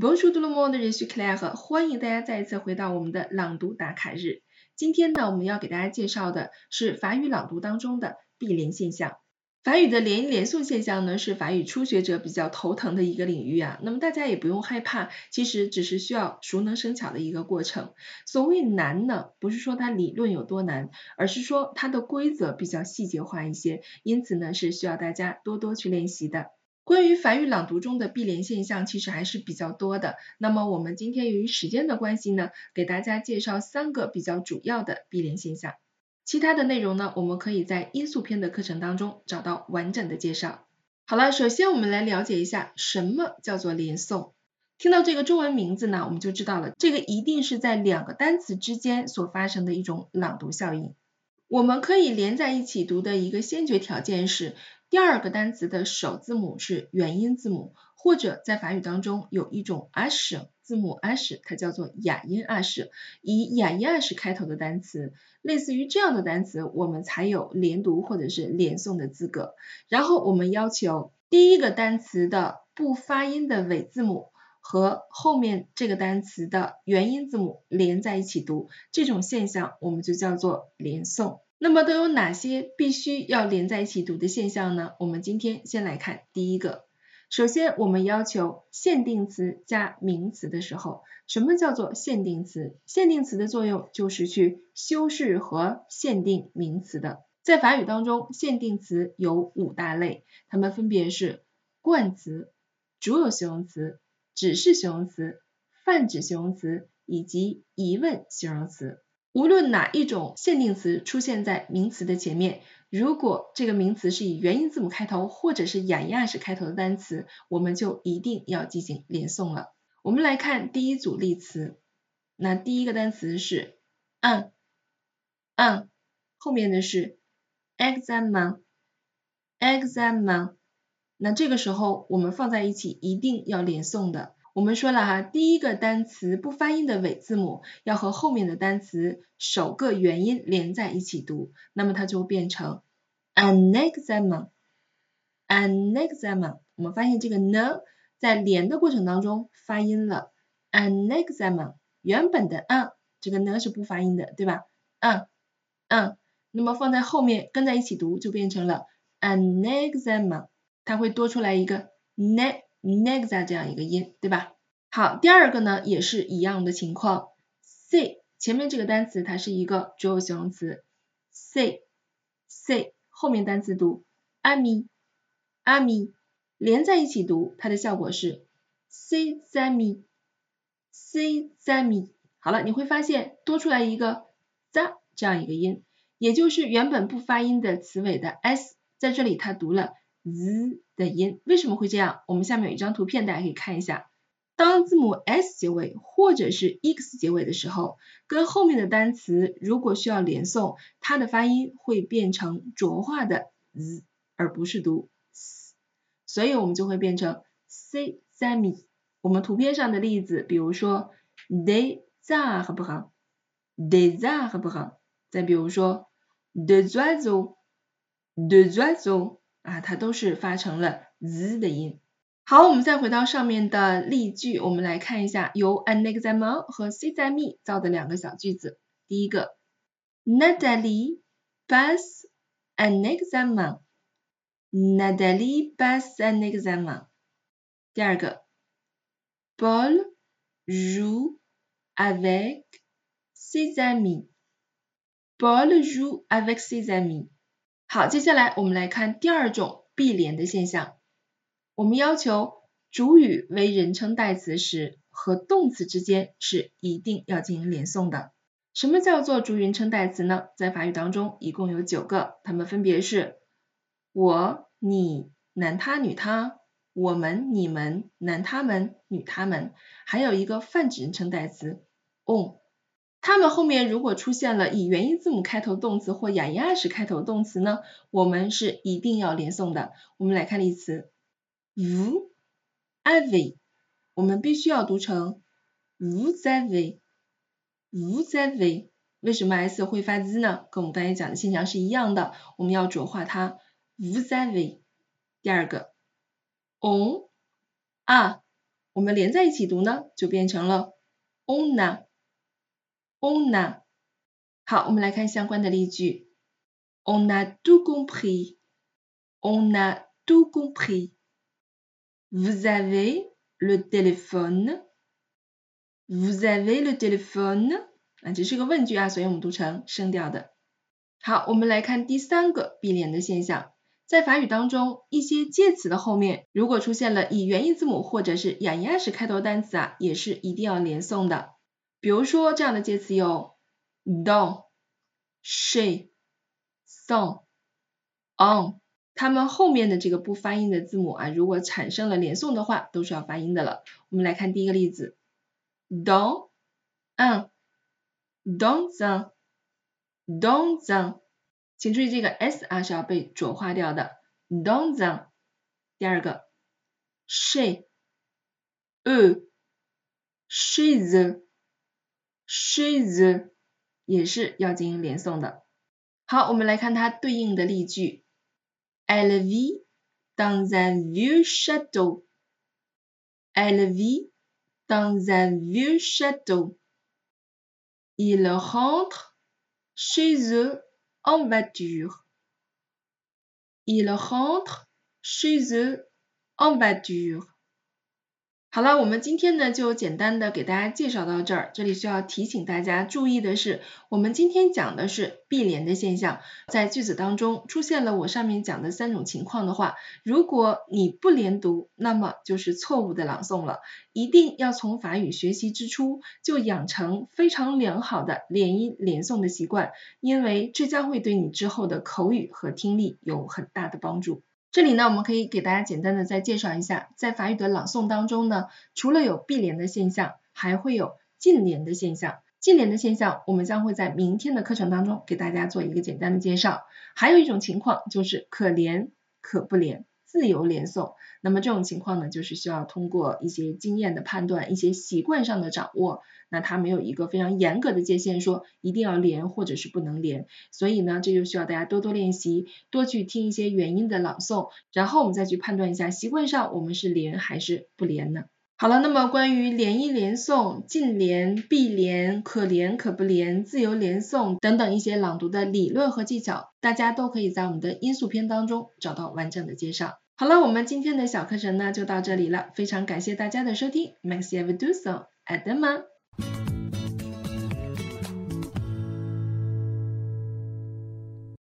Bonjour tout le monde, je suis Claire，欢迎大家再一次回到我们的朗读打卡日。今天呢，我们要给大家介绍的是法语朗读当中的闭连现象。法语的连音连诵现象呢，是法语初学者比较头疼的一个领域啊。那么大家也不用害怕，其实只是需要熟能生巧的一个过程。所谓难呢，不是说它理论有多难，而是说它的规则比较细节化一些，因此呢，是需要大家多多去练习的。关于法语朗读中的闭连现象，其实还是比较多的。那么我们今天由于时间的关系呢，给大家介绍三个比较主要的闭连现象。其他的内容呢，我们可以在音素篇的课程当中找到完整的介绍。好了，首先我们来了解一下什么叫做连诵。听到这个中文名字呢，我们就知道了，这个一定是在两个单词之间所发生的一种朗读效应。我们可以连在一起读的一个先决条件是，第二个单词的首字母是元音字母，或者在法语当中有一种 h 字母 h，它叫做哑音 h，以哑音 h 开头的单词，类似于这样的单词，我们才有连读或者是连诵的资格。然后我们要求第一个单词的不发音的尾字母和后面这个单词的元音字母连在一起读，这种现象我们就叫做连诵。那么都有哪些必须要连在一起读的现象呢？我们今天先来看第一个。首先，我们要求限定词加名词的时候，什么叫做限定词？限定词的作用就是去修饰和限定名词的。在法语当中，限定词有五大类，它们分别是冠词、主有形容词、指示形容词、泛指形容词以及疑问形容词。无论哪一种限定词出现在名词的前面。如果这个名词是以元音字母开头或者是哑音式开头的单词，我们就一定要进行连诵了。我们来看第一组例词，那第一个单词是 un，un，后面的是 examen，examen，那这个时候我们放在一起一定要连诵的。我们说了哈，第一个单词不发音的尾字母要和后面的单词首个元音连在一起读，那么它就变成 an examen，an examen。我们发现这个呢在连的过程当中发音了 an examen，原本的 an 这个呢是不发音的，对吧？嗯嗯，那么放在后面跟在一起读就变成了 an examen，它会多出来一个 ne。Nexa 这样一个音，对吧？好，第二个呢也是一样的情况，c 前面这个单词它是一个主有形容词，c c 后面单词读 ami ami 连在一起读，它的效果是 c zami c zami。好了，你会发现多出来一个 z 这样一个音，也就是原本不发音的词尾的 s，在这里它读了。Z 的音为什么会这样？我们下面有一张图片，大家可以看一下。当字母 s 结尾或者是 x 结尾的时候，跟后面的单词如果需要连诵，它的发音会变成浊化的 z，而不是读 s，所以我们就会变成 c sami。我们图片上的例子，比如说 des a r b r e des arbres，再比如说 des oiseaux，des oiseaux。啊，它都是发成了 z 的音。好，我们再回到上面的例句，我们来看一下由 an examen 和 c 在 me 造的两个小句子。第一个，Natalie pass an examen。Natalie pass an examen。第二个，Paul joue avec ses amis。Paul joue avec ses amis。好，接下来我们来看第二种闭连的现象。我们要求主语为人称代词时，和动词之间是一定要进行连诵的。什么叫做主语人称代词呢？在法语当中一共有九个，它们分别是我、你、男他、女他、我们、你们、男他们、女他们，还有一个泛指人称代词 on。它们后面如果出现了以元音字母开头动词或哑音 r 式开头动词呢，我们是一定要连诵的。我们来看例词，vous avez，我们必须要读成 v-z-v，v-z-v，。为什么 s 会发 z 呢？跟我们刚才讲的现象是一样的，我们要浊化它 v-z-v。第二个，on a 我们连在一起读呢，就变成了 on a on a。好，我们来看相关的例句。On a tout compris. On a tout compris. Vous avez le téléphone. Vous avez le téléphone. 啊，这是个问句啊，所以我们读成声调的。好，我们来看第三个闭连的现象。在法语当中，一些介词的后面如果出现了以元音字母或者是哑音式开头单词啊，也是一定要连诵的。比如说这样的介词有 dans、chez、sans、en，它们后面的这个不发音的字母啊，如果产生了连诵的话，都是要发音的了。我们来看第一个例子，dans un、dans un、dans。请注意这个 s 啊是要被浊化掉的，dans un。第二个，chez eux chez chez 也是要进行连诵的。好，我们来看它对应的例句，Elle vit dans un vieux château。Elle vit dans un vieux château。Il rentre chez eux en voiture. Il rentre chez eux en voiture. 好了，我们今天呢就简单的给大家介绍到这儿。这里需要提醒大家注意的是，我们今天讲的是闭连的现象。在句子当中出现了我上面讲的三种情况的话，如果你不连读，那么就是错误的朗诵了。一定要从法语学习之初就养成非常良好的连音连诵的习惯，因为这将会对你之后的口语和听力有很大的帮助。这里呢，我们可以给大家简单的再介绍一下，在法语的朗诵当中呢，除了有闭联的现象，还会有近联的现象。近联的现象，我们将会在明天的课程当中给大家做一个简单的介绍。还有一种情况就是可连可不连。自由连诵，那么这种情况呢，就是需要通过一些经验的判断，一些习惯上的掌握。那它没有一个非常严格的界限，说一定要连或者是不能连。所以呢，这就需要大家多多练习，多去听一些元音的朗诵，然后我们再去判断一下，习惯上我们是连还是不连呢？好了，那么关于连音连诵、近连、必连、可连可不连、自由连诵等等一些朗读的理论和技巧，大家都可以在我们的音素篇当中找到完整的介绍。好了，我们今天的小课程呢就到这里了，非常感谢大家的收听，Merci à vous tous，à demain。